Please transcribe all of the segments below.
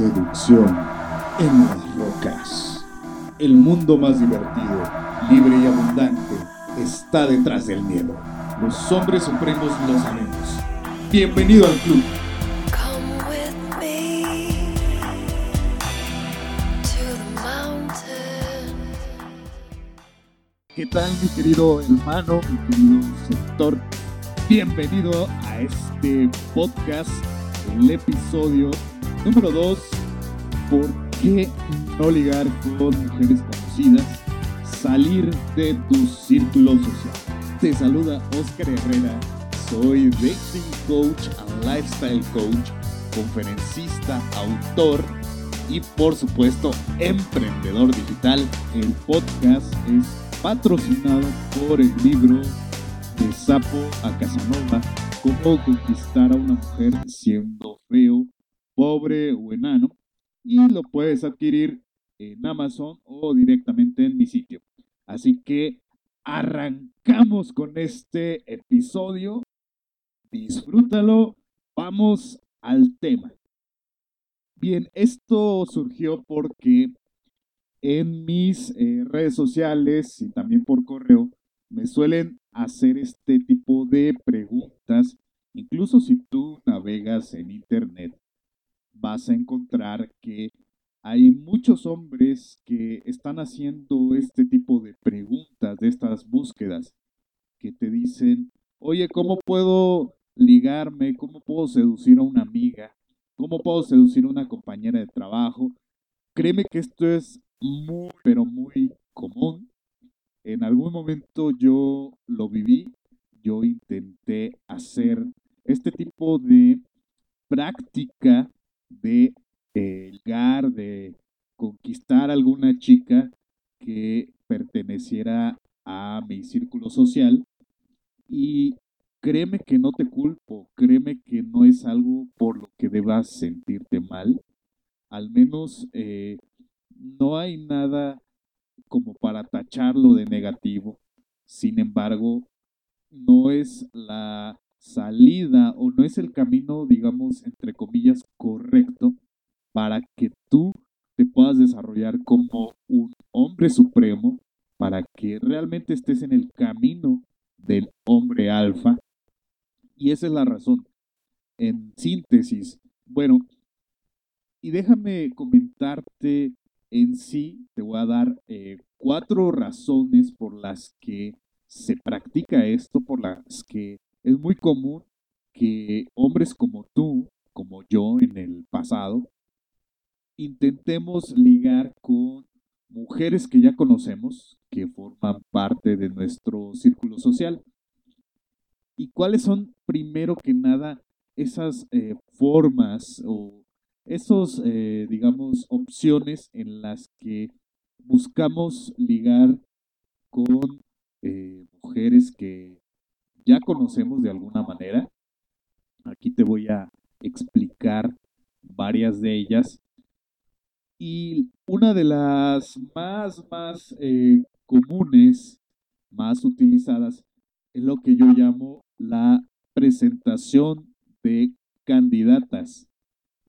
Seducción en las rocas. El mundo más divertido, libre y abundante está detrás del miedo. Los hombres supremos lo sabemos. Bienvenido al club. ¿Qué tal mi querido hermano, mi querido sector? Bienvenido a este podcast, el episodio número 2. ¿Por qué no ligar con mujeres conocidas? Salir de tu círculo social. Te saluda Oscar Herrera. Soy dating coach and lifestyle coach, conferencista, autor y por supuesto emprendedor digital. El podcast es patrocinado por el libro de Sapo a Casanova, cómo conquistar a una mujer siendo feo, pobre o enano. Y lo puedes adquirir en Amazon o directamente en mi sitio. Así que arrancamos con este episodio. Disfrútalo. Vamos al tema. Bien, esto surgió porque en mis eh, redes sociales y también por correo me suelen hacer este tipo de preguntas. Incluso si tú navegas en internet, vas a encontrar que hay muchos hombres que están haciendo este tipo de preguntas, de estas búsquedas, que te dicen, oye, ¿cómo puedo ligarme? ¿Cómo puedo seducir a una amiga? ¿Cómo puedo seducir a una compañera de trabajo? Créeme que esto es muy, pero muy común. En algún momento yo lo viví, yo intenté hacer este tipo de práctica de eh, de conquistar alguna chica que perteneciera a mi círculo social y créeme que no te culpo, créeme que no es algo por lo que debas sentirte mal, al menos eh, no hay nada como para tacharlo de negativo. Sin embargo, no es la salida o no es el camino, digamos, entre comillas, correcto para que tú te puedas desarrollar como un hombre supremo, para que realmente estés en el camino del hombre alfa. Y esa es la razón. En síntesis, bueno, y déjame comentarte en sí, te voy a dar eh, cuatro razones por las que se practica esto, por las que es muy común que hombres como tú, como yo en el pasado, intentemos ligar con mujeres que ya conocemos, que forman parte de nuestro círculo social. ¿Y cuáles son, primero que nada, esas eh, formas o esos, eh, digamos, opciones en las que buscamos ligar con eh, mujeres que ya conocemos de alguna manera? Aquí te voy a explicar varias de ellas. Y una de las más, más eh, comunes, más utilizadas, es lo que yo llamo la presentación de candidatas.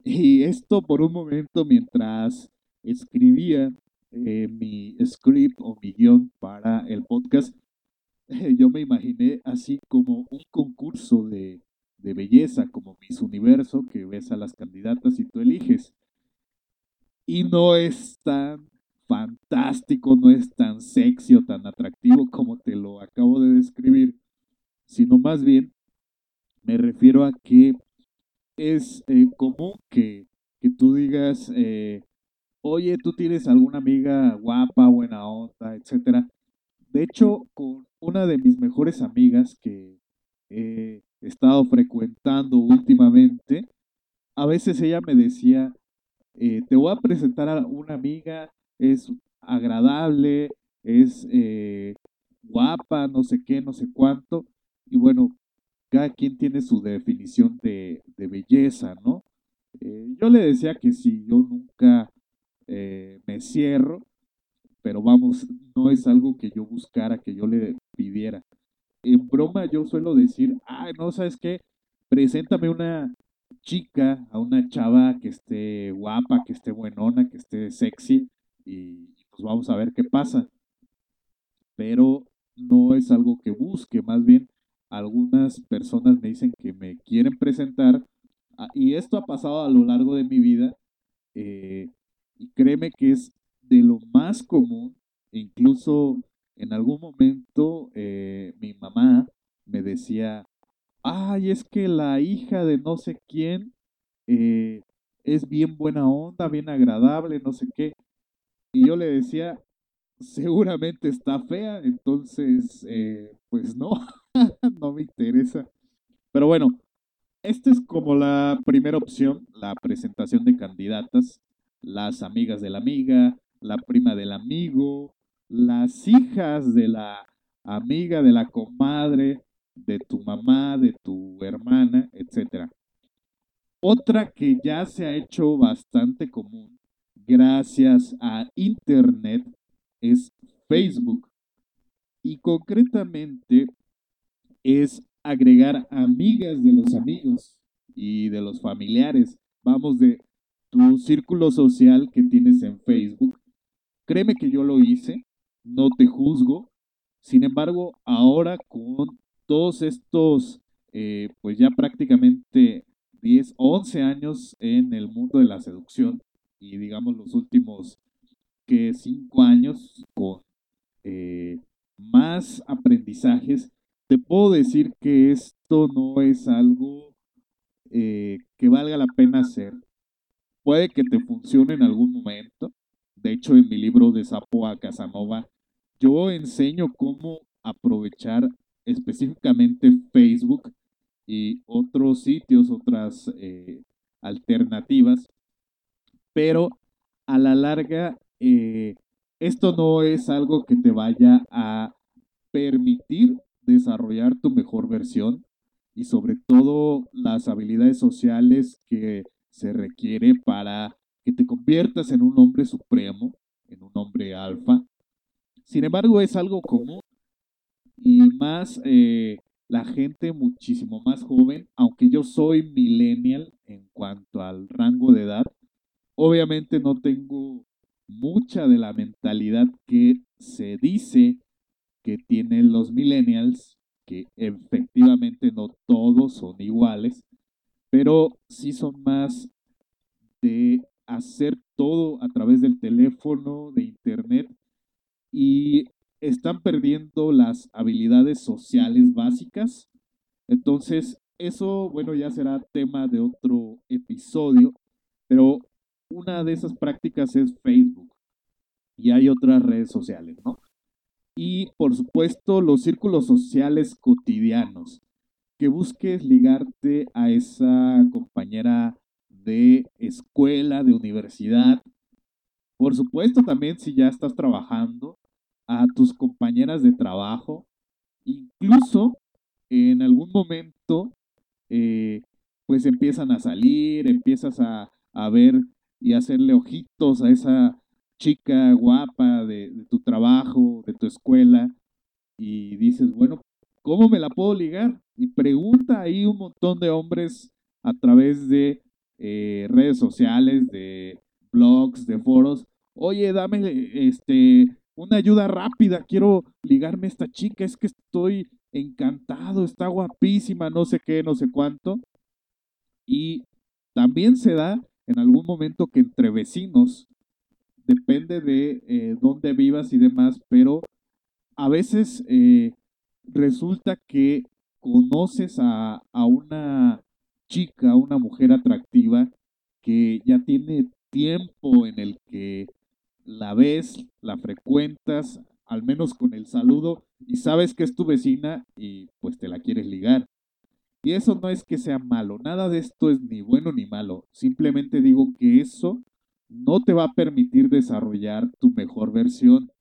Y esto por un momento mientras escribía eh, mi script o mi guion para el podcast, yo me imaginé así como un concurso de, de belleza, como Miss Universo, que ves a las candidatas y tú eliges. Y no es tan fantástico, no es tan sexy o tan atractivo como te lo acabo de describir, sino más bien me refiero a que es eh, común que, que, tú digas, eh, oye, tú tienes alguna amiga guapa, buena onda, etcétera. De hecho, con una de mis mejores amigas que he estado frecuentando últimamente, a veces ella me decía, eh, te voy a presentar a una amiga, es agradable, es eh, guapa, no sé qué, no sé cuánto, y bueno, cada quien tiene su definición de, de belleza, ¿no? Eh, yo le decía que si yo nunca me cierro, pero vamos, no es algo que yo buscara, que yo le pidiera. En broma yo suelo decir, ay, no, ¿sabes qué? Preséntame una chica, a una chava que esté guapa, que esté buenona, que esté sexy y pues vamos a ver qué pasa. Pero no es algo que busque, más bien algunas personas me dicen que me quieren presentar ah, y esto ha pasado a lo largo de mi vida eh, y créeme que es de lo más común, incluso en algún momento eh, mi mamá me decía, ay, es que la hija de no sé quién eh, es bien buena onda, bien agradable, no sé qué. Y yo le decía, seguramente está fea, entonces, eh, pues no, no me interesa. Pero bueno, esta es como la primera opción, la presentación de candidatas, las amigas de la amiga, la prima del amigo, las hijas de la amiga, de la comadre, de tu mamá, de tu hermana, etc. Otra que ya se ha hecho bastante común gracias a Internet es Facebook. Y concretamente es agregar amigas de los amigos y de los familiares. Vamos de tu círculo social que tienes en Facebook. Créeme que yo lo hice, no te juzgo. Sin embargo, ahora con todos estos, eh, pues ya prácticamente 10, 11 años en el mundo de la seducción y digamos los últimos que 5 años con eh, más aprendizajes, te puedo decir que esto no es algo eh, que valga la pena hacer. Puede que te funcione en algún momento. De hecho, en mi libro de Sapo a Casanova, yo enseño cómo aprovechar específicamente Facebook y otros sitios, otras eh, alternativas, pero a la larga eh, esto no es algo que te vaya a permitir desarrollar tu mejor versión y sobre todo las habilidades sociales que se requiere para que te conviertas en un hombre supremo, en un hombre alfa. Sin embargo, es algo común y más eh, la gente muchísimo más joven, aunque yo soy millennial en cuanto al rango de edad, obviamente no tengo mucha de la mentalidad que se dice que tienen los millennials, que efectivamente no todos son iguales, pero sí son más de hacer todo a través del teléfono, de internet, y están perdiendo las habilidades sociales básicas. Entonces, eso, bueno, ya será tema de otro episodio, pero una de esas prácticas es Facebook y hay otras redes sociales, ¿no? Y por supuesto, los círculos sociales cotidianos, que busques ligarte a esa compañera de escuela, de universidad. Por supuesto, también si ya estás trabajando, a tus compañeras de trabajo, incluso en algún momento, eh, pues empiezan a salir, empiezas a, a, ver y hacerle ojitos a esa chica guapa de, de, tu trabajo, de tu escuela, y dices, bueno, ¿cómo me la puedo ligar? Y pregunta ahí un montón de hombres a través de eh, redes sociales, de blogs, de foros, oye, dame este una ayuda rápida, quiero ligarme a esta chica, es que estoy encantado, está guapísima, no sé qué, no sé cuánto. Y también se da en algún momento que entre vecinos, depende de eh, dónde vivas y demás, pero a veces eh, resulta que conoces a, a una chica, una mujer atractiva que ya tiene tiempo en el que la ves, la frecuentas, al menos con el saludo, y sabes que es tu vecina y pues te la quieres ligar. Y eso no es que sea malo, nada de esto es ni bueno ni malo, simplemente digo que eso no te va a permitir desarrollar tu mejor versión.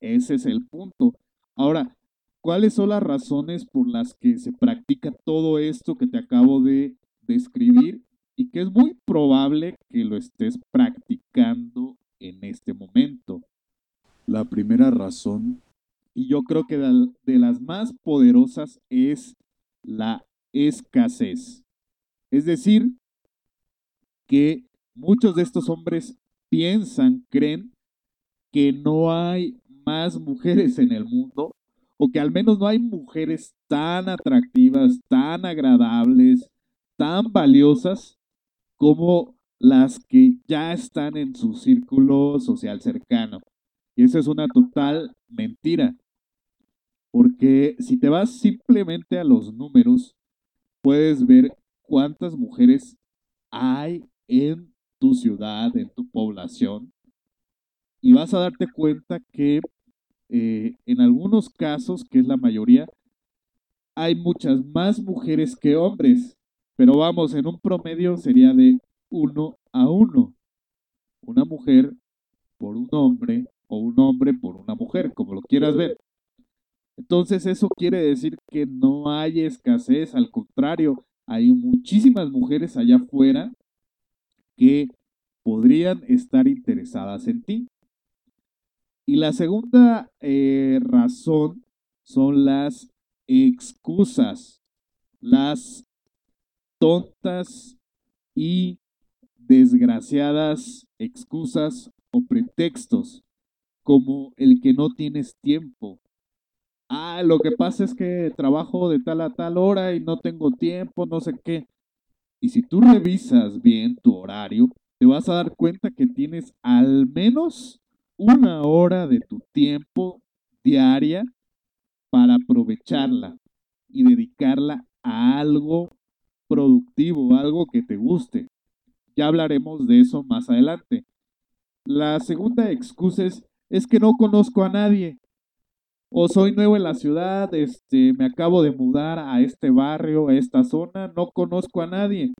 Ese es el punto. Ahora, ¿cuáles son las razones por las que se practica todo esto que te acabo de describir y que es muy probable que lo estés practicando en este momento. La primera razón, y yo creo que de las más poderosas, es la escasez. Es decir, que muchos de estos hombres piensan, creen que no hay más mujeres en el mundo o que al menos no hay mujeres tan atractivas, tan agradables, tan valiosas como las que ya están en su círculo social cercano. Y esa es una total mentira. Porque si te vas simplemente a los números, puedes ver cuántas mujeres hay en tu ciudad, en tu población. Y vas a darte cuenta que eh, en algunos casos, que es la mayoría, hay muchas más mujeres que hombres. Pero vamos, en un promedio sería de uno a uno. Una mujer por un hombre o un hombre por una mujer, como lo quieras ver. Entonces eso quiere decir que no hay escasez, al contrario, hay muchísimas mujeres allá afuera que podrían estar interesadas en ti. Y la segunda eh, razón son las excusas, las tontas y desgraciadas excusas o pretextos, como el que no tienes tiempo. Ah, lo que pasa es que trabajo de tal a tal hora y no tengo tiempo, no sé qué. Y si tú revisas bien tu horario, te vas a dar cuenta que tienes al menos una hora de tu tiempo diaria para aprovecharla y dedicarla a algo productivo, algo que te guste. Ya hablaremos de eso más adelante. La segunda excusa es, es que no conozco a nadie. O soy nuevo en la ciudad, este, me acabo de mudar a este barrio, a esta zona, no conozco a nadie.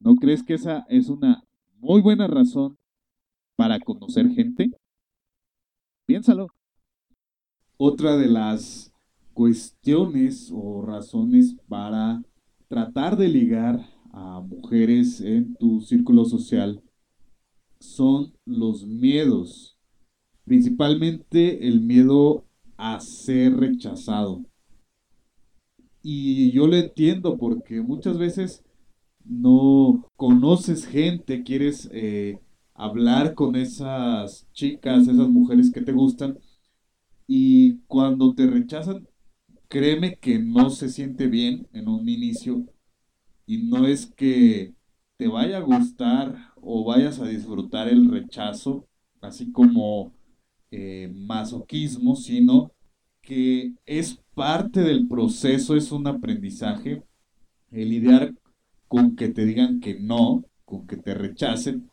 ¿No crees que esa es una muy buena razón para conocer gente? Piénsalo. Otra de las cuestiones o razones para tratar de ligar a mujeres en tu círculo social son los miedos, principalmente el miedo a ser rechazado. Y yo lo entiendo porque muchas veces no conoces gente, quieres eh, hablar con esas chicas, esas mujeres que te gustan, y cuando te rechazan, créeme que no se siente bien en un inicio, y no es que te vaya a gustar o vayas a disfrutar el rechazo, así como eh, masoquismo, sino que es parte del proceso, es un aprendizaje, el lidiar con que te digan que no, con que te rechacen.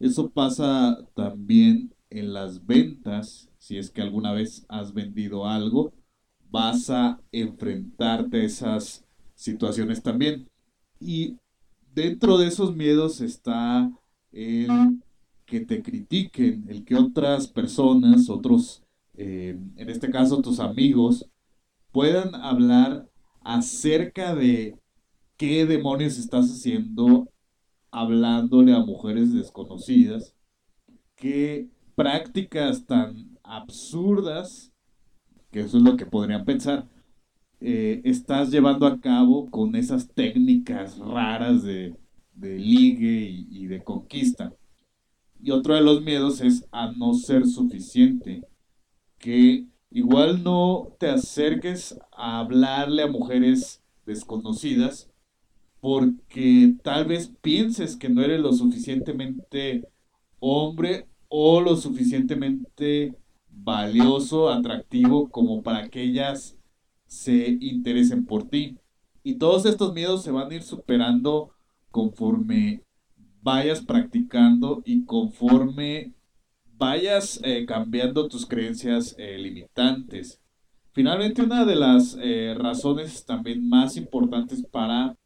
Eso pasa también en las ventas, si es que alguna vez has vendido algo, vas a enfrentarte a esas situaciones también. Y dentro de esos miedos está el que te critiquen, el que otras personas, otros, eh, en este caso tus amigos, puedan hablar acerca de qué demonios estás haciendo hablándole a mujeres desconocidas, qué prácticas tan absurdas, que eso es lo que podrían pensar, eh, estás llevando a cabo con esas técnicas raras de, ligue y, y de conquista. Y otro de los miedos es a no ser suficiente, que igual no te acerques a hablarle a mujeres desconocidas porque tal vez pienses que no eres lo suficientemente hombre o lo suficientemente valioso, atractivo como para que ellas se interesen por ti. Y todos estos miedos se van a ir superando conforme vayas practicando y conforme vayas eh, cambiando tus creencias eh, limitantes. Finalmente, una de las eh, razones también más importantes para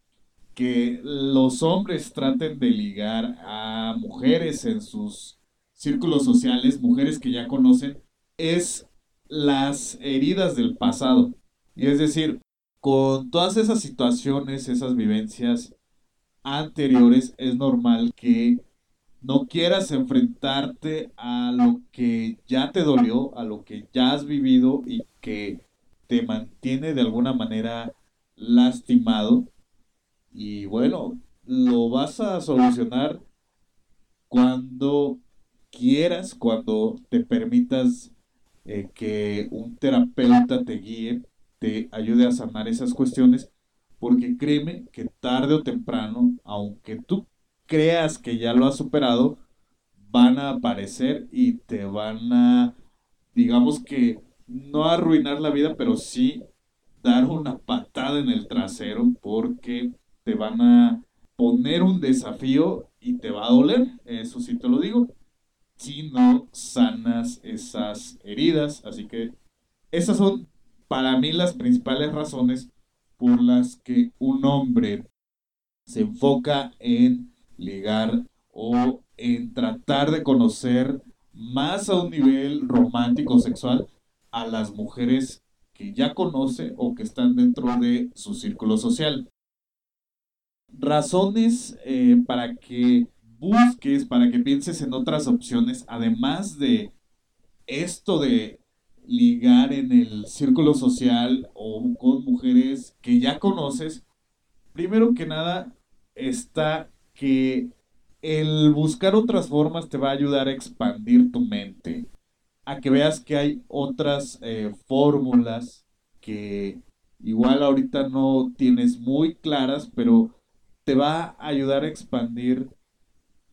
que los hombres traten de ligar a mujeres en sus círculos sociales, mujeres que ya conocen, es las heridas del pasado. Y es decir, con todas esas situaciones, esas vivencias anteriores, es normal que no quieras enfrentarte a lo que ya te dolió, a lo que ya has vivido y que te mantiene de alguna manera lastimado y bueno, lo vas a solucionar cuando quieras, cuando te permitas eh, que un terapeuta te guíe, te ayude a sanar esas cuestiones, porque créeme que tarde o temprano, aunque tú creas que ya lo has superado, van a aparecer y te van a, digamos que, no arruinar la vida, pero sí dar una patada en el trasero porque te van a poner un desafío y te va a doler, eso sí te lo digo, si no sanas esas heridas. Así que esas son para mí las principales razones por las que un hombre se enfoca en ligar o en tratar de conocer más a un nivel romántico sexual a las mujeres que ya conoce o que están dentro de su círculo social. Razones eh, para que busques, para que pienses en otras opciones, además de esto de ligar en el círculo social o con mujeres que ya conoces, primero que nada está que el buscar otras formas te va a ayudar a expandir tu mente, a que veas que hay otras eh, fórmulas que igual ahorita no tienes muy claras, pero te va a ayudar a expandir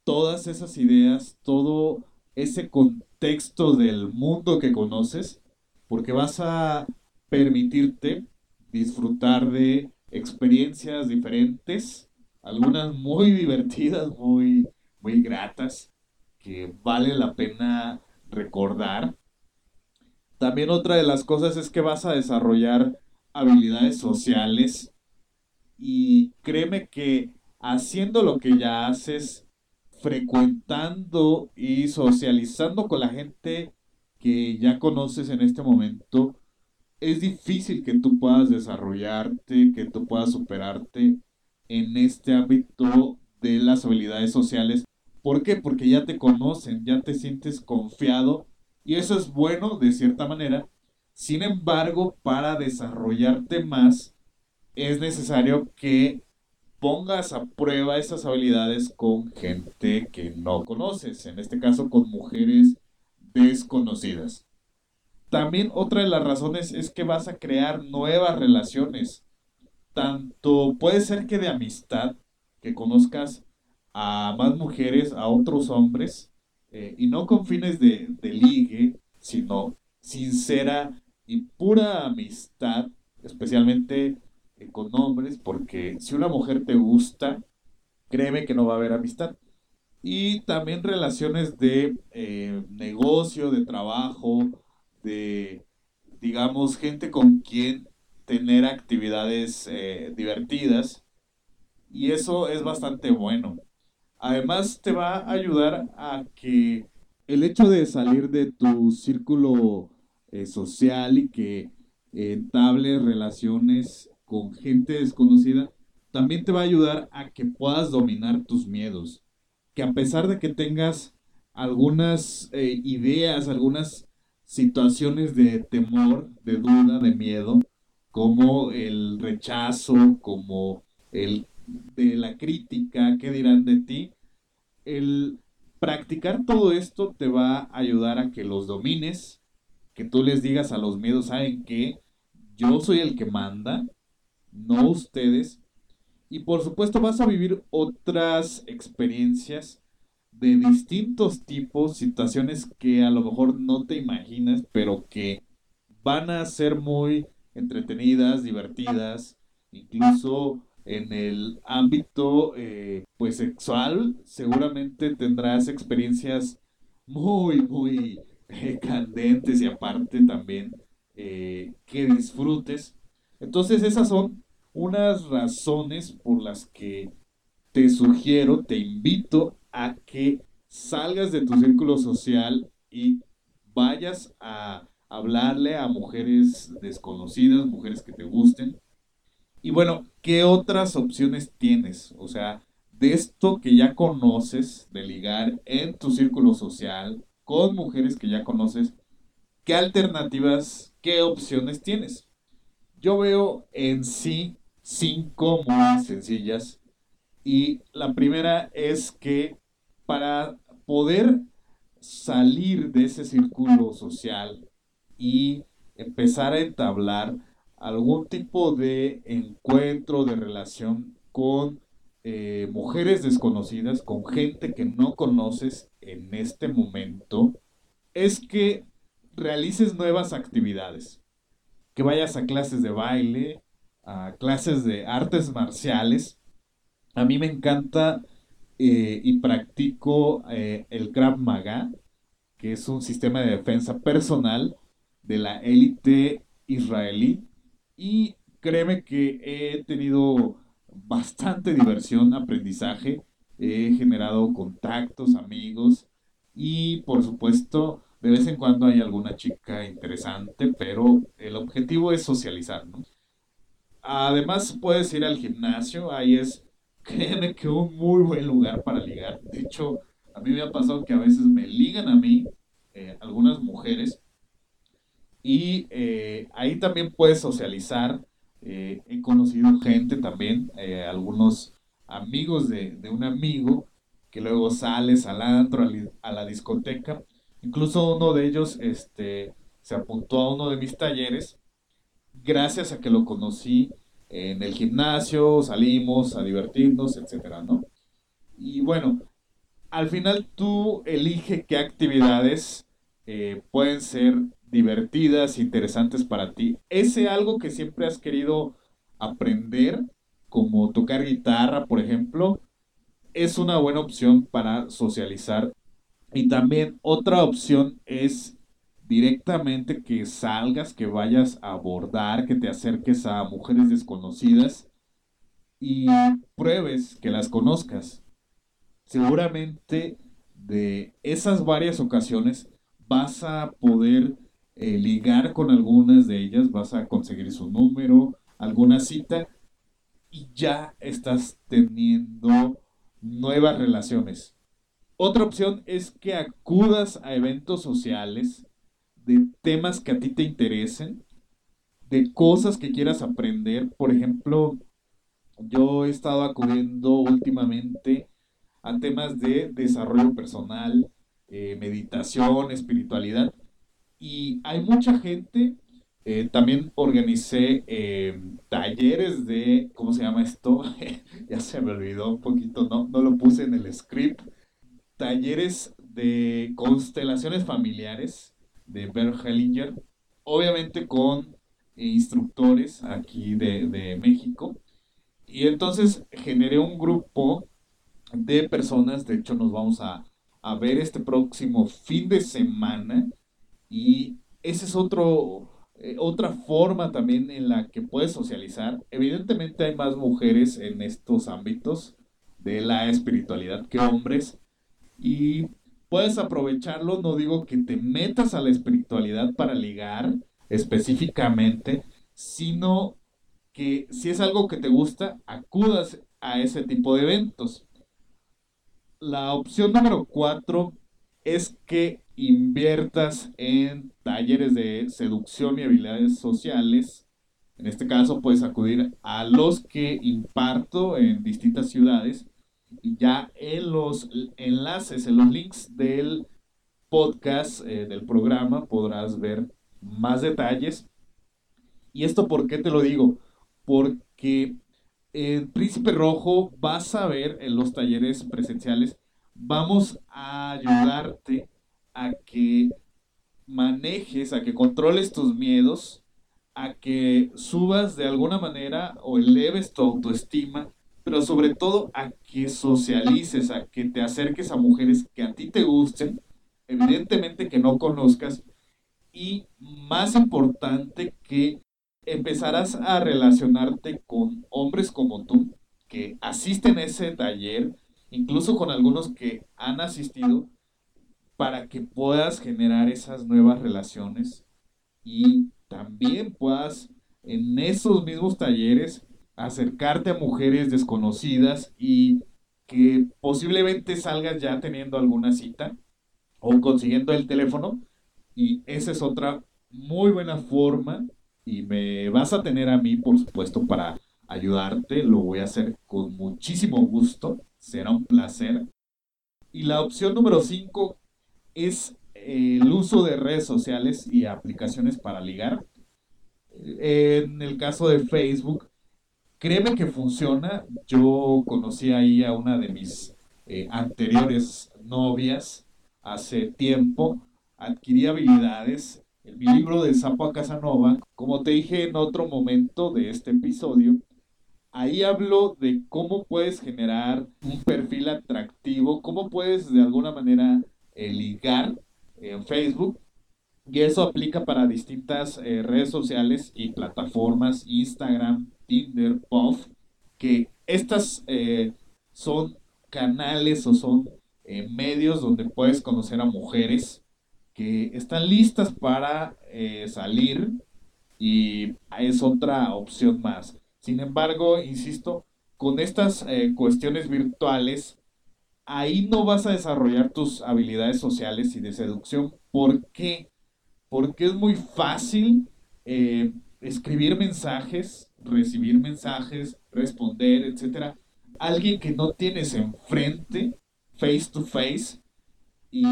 todas esas ideas, todo ese contexto del mundo que conoces, porque vas a permitirte disfrutar de experiencias diferentes algunas muy divertidas, muy, muy gratas, que vale la pena recordar. También otra de las cosas es que vas a desarrollar habilidades sociales y créeme que haciendo lo que ya haces, frecuentando y socializando con la gente que ya conoces en este momento, es difícil que tú puedas desarrollarte, que tú puedas superarte en este ámbito de las habilidades sociales. ¿Por qué? Porque ya te conocen, ya te sientes confiado y eso es bueno de cierta manera. Sin embargo, para desarrollarte más, es necesario que pongas a prueba esas habilidades con gente que no conoces, en este caso con mujeres desconocidas. También otra de las razones es que vas a crear nuevas relaciones tanto puede ser que de amistad, que conozcas a más mujeres, a otros hombres, eh, y no con fines de, ligue, sino sincera y pura amistad, especialmente con hombres, porque si una mujer te gusta, créeme que no va a haber amistad. Y también relaciones de eh, negocio, de trabajo, de, digamos, gente con quien tener actividades eh, divertidas y eso es bastante bueno. Además te va a ayudar a que el hecho de salir de tu círculo eh, social y que entables relaciones con gente desconocida, también te va a ayudar a que puedas dominar tus miedos. Que a pesar de que tengas algunas eh, ideas, algunas situaciones de temor, de duda, de miedo, como el rechazo, como el de la crítica, qué dirán de ti. El practicar todo esto te va a ayudar a que los domines, que tú les digas a los miedos, ¿saben qué? Yo soy el que manda, no ustedes. Y por supuesto vas a vivir otras experiencias de distintos tipos, situaciones que a lo mejor no te imaginas, pero que van a ser muy entretenidas, divertidas, incluso en el ámbito eh, pues sexual. Seguramente tendrás experiencias muy muy eh, candentes y aparte también eh, que disfrutes entonces esas son unas razones por las que te sugiero te invito a que salgas de tu círculo social y vayas a hablarle a mujeres desconocidas, mujeres que te gusten. Y bueno, ¿qué otras opciones tienes? O sea, de esto que ya conoces, de ligar en tu círculo social con mujeres que ya conoces, ¿qué alternativas, qué opciones tienes? Yo veo en sí cinco muy sencillas Y la primera es que para poder salir de ese círculo social y empezar a entablar algún tipo de encuentro, de relación con eh, mujeres desconocidas, con gente que no conoces en este momento, es que realices nuevas actividades. Que vayas a clases de baile, a clases de artes marciales. A mí me encanta eh, y practico eh, el Krav Maga, que es un sistema de defensa personal de la élite israelí. Y créeme que he tenido bastante diversión, aprendizaje, he generado contactos, amigos y por supuesto de vez en cuando hay alguna chica interesante, pero el objetivo es socializar, ¿no? Además puedes ir al gimnasio, ahí es, créeme que un muy buen lugar para ligar. De hecho, a mí me ha pasado que a veces me ligan a mí eh, algunas mujeres y eh, ahí también puedes socializar. Eh, he conocido gente también, algunos amigos de, de, un amigo que luego sales al antro, a la discoteca. Incluso uno de ellos este, se apuntó a uno de mis talleres gracias a que lo conocí en el gimnasio, salimos a divertirnos, etcétera, ¿no? Y bueno, al final tú elige qué actividades eh, pueden ser divertidas, interesantes para ti. Ese algo que siempre has querido aprender, como tocar guitarra, por ejemplo, es una buena opción para socializar. Y también otra opción es directamente que salgas, que vayas a abordar, que te acerques a mujeres desconocidas y pruebes que las conozcas. Seguramente de esas varias ocasiones vas a poder eh, ligar con algunas de ellas, vas a conseguir su número, alguna cita y ya estás teniendo nuevas relaciones. Otra opción es que acudas a eventos sociales de temas que a ti te interesen, de cosas que quieras aprender. Por ejemplo, yo he estado acudiendo últimamente a temas de desarrollo personal, eh, meditación, espiritualidad. Y hay mucha gente, eh, también organicé eh, talleres de, ¿cómo se llama esto? ya se me olvidó un poquito, no, no lo puse en el script. Talleres de constelaciones familiares de Bert Hellinger, obviamente con instructores aquí de, México. Y entonces generé un grupo de personas, de hecho nos vamos a, ver este próximo fin de semana y esa es otro, eh, otra forma también en la que puedes socializar. Evidentemente hay más mujeres en estos ámbitos de la espiritualidad que hombres y puedes aprovecharlo, no digo que te metas a la espiritualidad para ligar específicamente, sino que si es algo que te gusta, acudas a ese tipo de eventos. La opción número cuatro es que inviertas en talleres de seducción y habilidades sociales. En este caso puedes acudir a los que imparto en distintas ciudades ya en los enlaces, en los links del podcast, eh, del programa, podrás ver más detalles. ¿Y esto por qué te lo digo? Porque en Príncipe Rojo vas a ver en los talleres presenciales, vamos a ayudarte a que manejes, a que controles tus miedos, a que subas de alguna manera o eleves tu autoestima pero sobre todo a que socialices, a que te acerques a mujeres que a ti te gusten, evidentemente que no conozcas, y más importante que empezarás a relacionarte con hombres como tú, que asisten a ese taller, incluso con algunos que han asistido, para que puedas generar esas nuevas relaciones y también puedas en esos mismos talleres acercarte a mujeres desconocidas y que posiblemente salgas ya teniendo alguna cita o consiguiendo el teléfono y esa es otra muy buena forma y me vas a tener a mí por supuesto para ayudarte, lo voy a hacer con muchísimo gusto, será un placer. Y la opción número 5 es el uso de redes sociales y aplicaciones para ligar. En el caso de Facebook, créeme que funciona. Yo conocí ahí a una de mis eh, anteriores novias hace tiempo. Adquirí habilidades. En mi libro de Sapo a Casanova, como te dije en otro momento de este episodio, ahí hablo de cómo puedes generar un perfil atractivo, cómo puedes de alguna manera eh, ligar en Facebook. Y eso aplica para distintas eh, redes sociales y plataformas, Instagram, Tinder, Puff, que estas eh, son canales o son medios donde puedes conocer a mujeres que están listas para salir y es otra opción más. Sin embargo, insisto, con estas eh, cuestiones virtuales, ahí no vas a desarrollar tus habilidades sociales y de seducción. ¿Por qué? Porque es muy fácil eh, escribir mensajes, recibir mensajes, responder, etc. Alguien que no tienes enfrente, face to face, y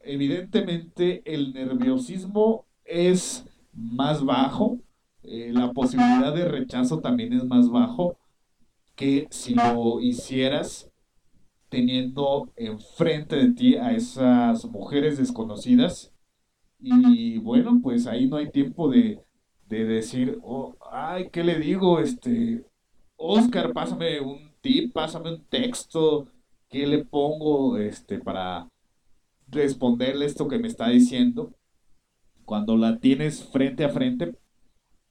evidentemente el nerviosismo es más bajo, eh, la posibilidad de rechazo también es más bajo que si lo hicieras teniendo enfrente de ti a esas mujeres desconocidas. Y bueno, pues ahí no hay tiempo de, de decir, oh, ay, ¿qué le digo? Este, Oscar, pásame un tip, pásame un texto, ¿qué le pongo este, para responderle esto que me está diciendo? Cuando la tienes frente a frente,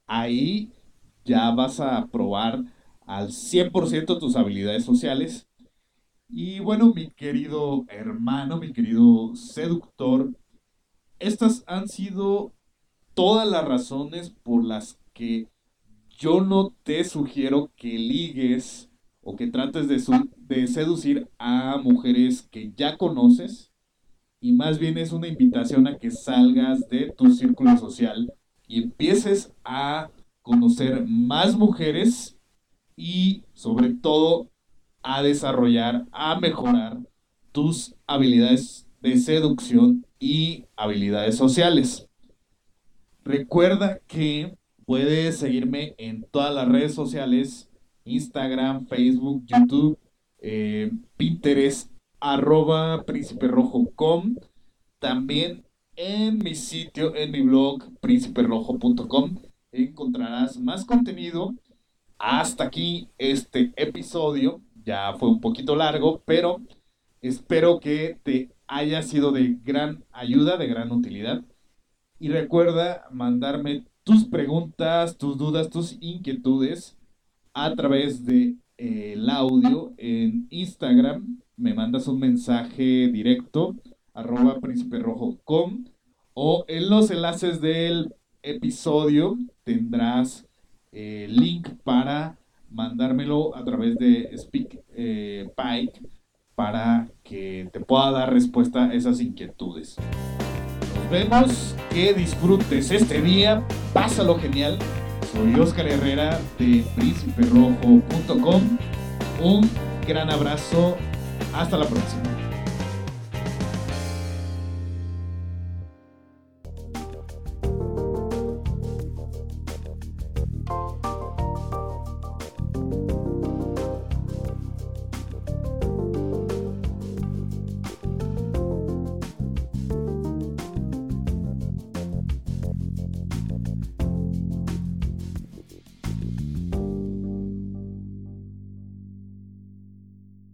ahí ya vas a probar al 100% tus habilidades sociales. Y bueno, mi querido hermano, mi querido seductor, estas han sido todas las razones por las que yo no te sugiero que ligues o que trates de, de seducir a mujeres que ya conoces y más bien es una invitación a que salgas de tu círculo social y empieces a conocer más mujeres y sobre todo a desarrollar, a mejorar tus habilidades de seducción y habilidades sociales. Recuerda que puedes seguirme en todas las redes sociales, Instagram, Facebook, YouTube, eh, Pinterest, arroba príncipe-rojo.com. También en mi sitio, en mi blog, prínciperojo.com, encontrarás más contenido. Hasta aquí este episodio. Ya fue un poquito largo, pero espero que te haya sido de gran ayuda, de gran utilidad. Y recuerda mandarme tus preguntas, tus dudas, tus inquietudes a través de eh, el audio en Instagram. Me mandas un mensaje directo arroba prínciperojo.com o en los enlaces del episodio tendrás eh, link para mandármelo a través de Speak eh, para que te pueda dar respuesta a esas inquietudes. Vemos, que disfrutes este día, pásalo genial. Soy Oscar Herrera de prínciperojo.com. Un gran abrazo, hasta la próxima.